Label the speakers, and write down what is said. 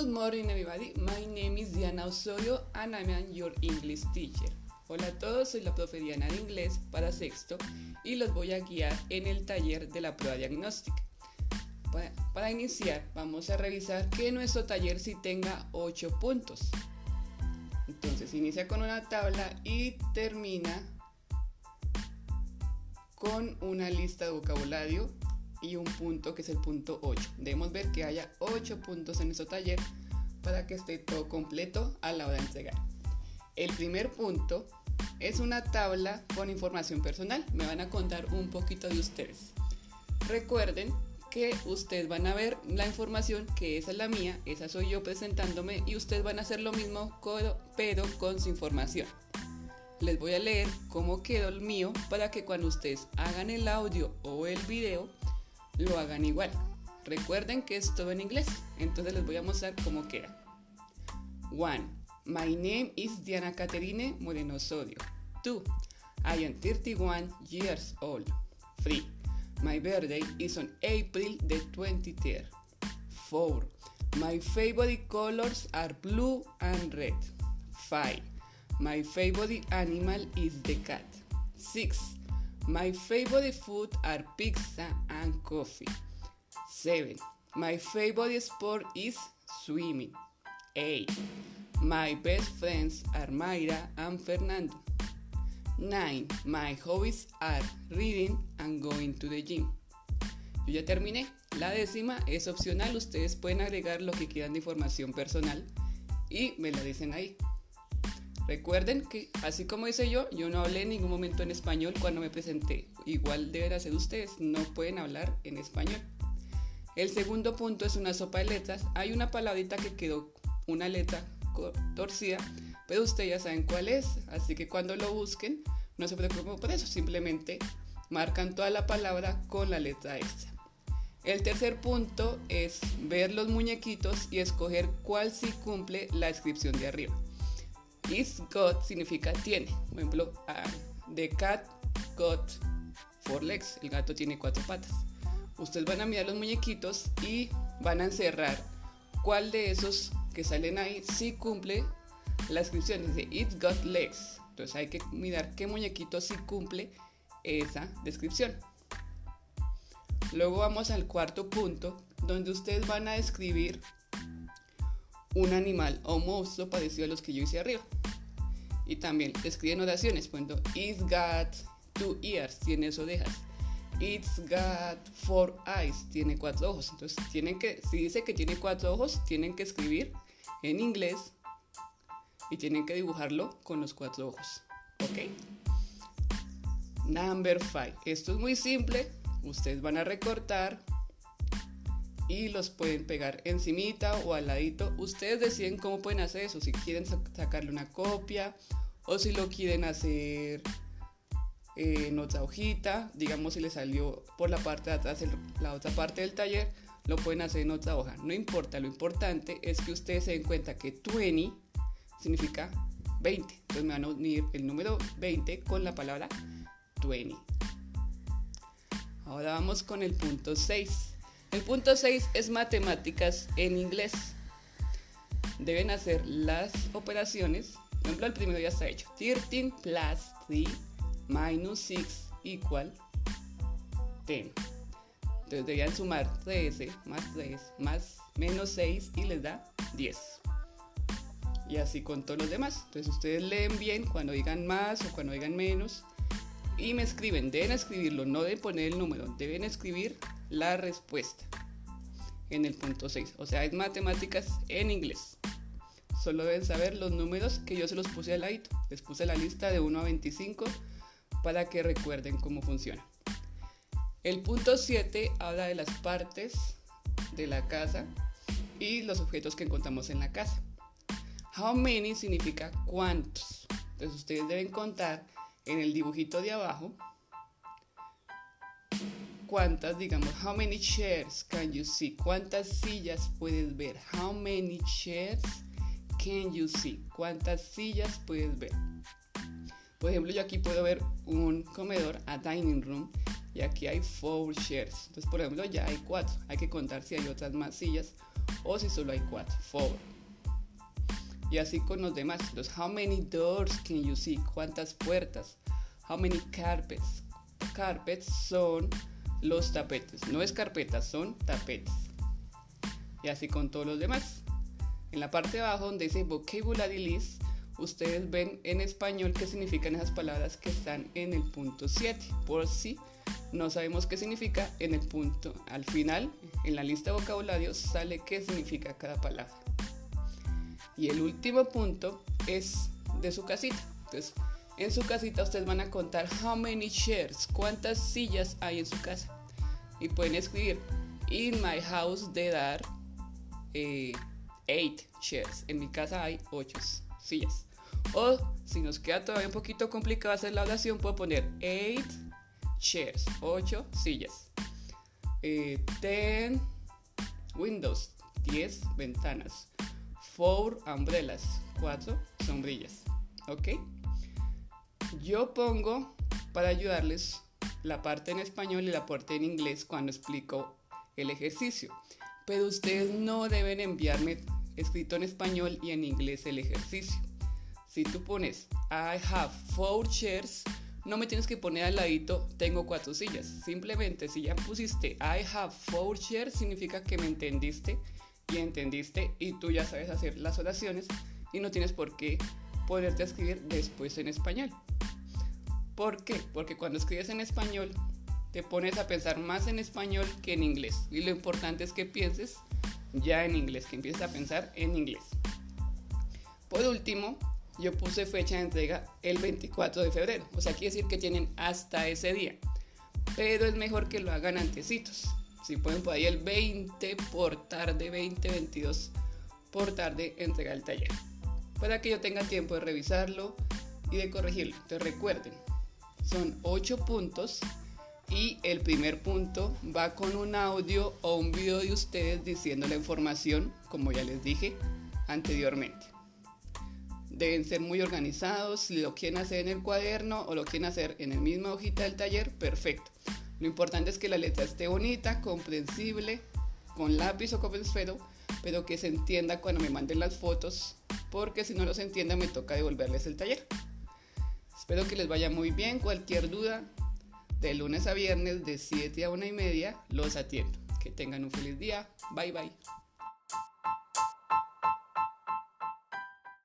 Speaker 1: Good morning everybody, my name is Diana Osorio and I'm your English teacher. Hola a todos, soy la profe Diana de inglés para sexto y los voy a guiar en el taller de la prueba diagnóstica. Para, para iniciar, vamos a revisar que nuestro taller sí tenga 8 puntos. Entonces inicia con una tabla y termina con una lista de vocabulario y un punto que es el punto 8. Debemos ver que haya 8 puntos en nuestro taller para que esté todo completo a la hora de entregar. El primer punto es una tabla con información personal. Me van a contar un poquito de ustedes. Recuerden que ustedes van a ver la información que esa es la mía, esa soy yo presentándome y ustedes van a hacer lo mismo pero con su información. Les voy a leer cómo quedó el mío para que cuando ustedes hagan el audio o el video lo hagan igual. Recuerden que es todo en inglés, entonces les voy a mostrar cómo queda. 1. My name is Diana Caterine Moreno Sodio. 2. I am 31 years old. 3. My birthday is on April the 23rd. 4. My favorite colors are blue and red. 5. My favorite animal is the cat. 6. My favorite food are pizza and coffee. 7. My favorite sport is swimming. 8. My best friends are Mayra and Fernando. 9. My hobbies are reading and going to the gym. Yo ya terminé. La décima es opcional. Ustedes pueden agregar lo que quieran de información personal y me la dicen ahí. Recuerden que, así como hice yo, yo no hablé en ningún momento en español cuando me presenté. Igual deben hacer ustedes, no pueden hablar en español. El segundo punto es una sopa de letras. Hay una palabrita que quedó una letra torcida, pero ustedes ya saben cuál es. Así que cuando lo busquen, no se preocupen por eso, simplemente marcan toda la palabra con la letra extra. El tercer punto es ver los muñequitos y escoger cuál sí cumple la descripción de arriba. Is got significa tiene. Por ejemplo, the cat got four legs. El gato tiene cuatro patas. Ustedes van a mirar los muñequitos y van a encerrar cuál de esos que salen ahí sí cumple la descripción. Dice, it's got legs. Entonces hay que mirar qué muñequito sí cumple esa descripción. Luego vamos al cuarto punto, donde ustedes van a describir un animal o monstruo parecido a los que yo hice arriba. Y también escriben oraciones, poniendo It's got two ears, tiene dos orejas. It's got four eyes, tiene cuatro ojos. Entonces tienen que, si dice que tiene cuatro ojos, tienen que escribir en inglés y tienen que dibujarlo con los cuatro ojos. ¿Ok? Number five. Esto es muy simple. Ustedes van a recortar y los pueden pegar encimita o al ladito. Ustedes deciden cómo pueden hacer eso, si quieren sacarle una copia o si lo quieren hacer en otra hojita, digamos si le salió por la parte de atrás la otra parte del taller, lo pueden hacer en otra hoja. No importa, lo importante es que ustedes se den cuenta que 20 significa 20. Entonces me van a unir el número 20 con la palabra 20. Ahora vamos con el punto 6. El punto 6 es matemáticas en inglés. Deben hacer las operaciones. Por ejemplo, el primero ya está hecho. 13 plus 3 minus 6 igual 10. Entonces deberían sumar 13 más 3 más menos 6 y les da 10. Y así con todos los demás. Entonces ustedes leen bien cuando digan más o cuando digan menos. Y me escriben. Deben escribirlo, no deben poner el número. Deben escribir la respuesta en el punto 6. O sea, es matemáticas en inglés. Solo deben saber los números que yo se los puse al ladito. Les puse la lista de 1 a 25 para que recuerden cómo funciona. El punto 7 habla de las partes de la casa y los objetos que encontramos en la casa. How many significa cuántos. Entonces ustedes deben contar en el dibujito de abajo cuántas, digamos, how many chairs can you see? ¿Cuántas sillas puedes ver? How many chairs can you see? ¿Cuántas sillas puedes ver? Por ejemplo, yo aquí puedo ver un comedor, a dining room, y aquí hay four chairs. Entonces, por ejemplo, ya hay cuatro. Hay que contar si hay otras más sillas o si solo hay cuatro, four. Y así con los demás, los how many doors can you see? ¿Cuántas puertas? How many carpets? Carpets son los tapetes, no es carpetas, son tapetes. Y así con todos los demás. En la parte de abajo donde dice vocabulary list, ustedes ven en español qué significan esas palabras que están en el punto 7. Por si no sabemos qué significa, en el punto, al final, en la lista de vocabulario sale qué significa cada palabra. Y el último punto es de su casita. Entonces, en su casita ustedes van a contar how many chairs, cuántas sillas hay en su casa. Y pueden escribir, in my house there are eh, eight chairs. En mi casa hay ocho sillas. O si nos queda todavía un poquito complicado hacer la oración, puedo poner 8 chairs, 8 sillas. 10 eh, windows, 10 ventanas. 4 umbrellas, 4 sombrillas. ¿Ok? Yo pongo para ayudarles la parte en español y la parte en inglés cuando explico el ejercicio. Pero ustedes no deben enviarme escrito en español y en inglés el ejercicio. Si tú pones I have four chairs, no me tienes que poner al ladito tengo cuatro sillas. Simplemente si ya pusiste I have four chairs, significa que me entendiste y entendiste y tú ya sabes hacer las oraciones y no tienes por qué poderte escribir después en español. ¿Por qué? Porque cuando escribes en español te pones a pensar más en español que en inglés. Y lo importante es que pienses ya en inglés, que empieces a pensar en inglés. Por último, yo puse fecha de entrega el 24 de febrero. O sea, quiere decir que tienen hasta ese día. Pero es mejor que lo hagan antecitos. Si pueden por ahí el 20 por tarde, 20, 22 por tarde entregar el taller. Para que yo tenga tiempo de revisarlo y de corregirlo. Entonces recuerden, son 8 puntos y el primer punto va con un audio o un video de ustedes diciendo la información, como ya les dije anteriormente deben ser muy organizados. Si lo quieren hacer en el cuaderno o lo quieren hacer en el misma hojita del taller, perfecto. Lo importante es que la letra esté bonita, comprensible, con lápiz o con esfero, pero que se entienda cuando me manden las fotos, porque si no los entienden me toca devolverles el taller. Espero que les vaya muy bien. Cualquier duda, de lunes a viernes de 7 a 1 y media, los atiendo. Que tengan un feliz día. Bye bye.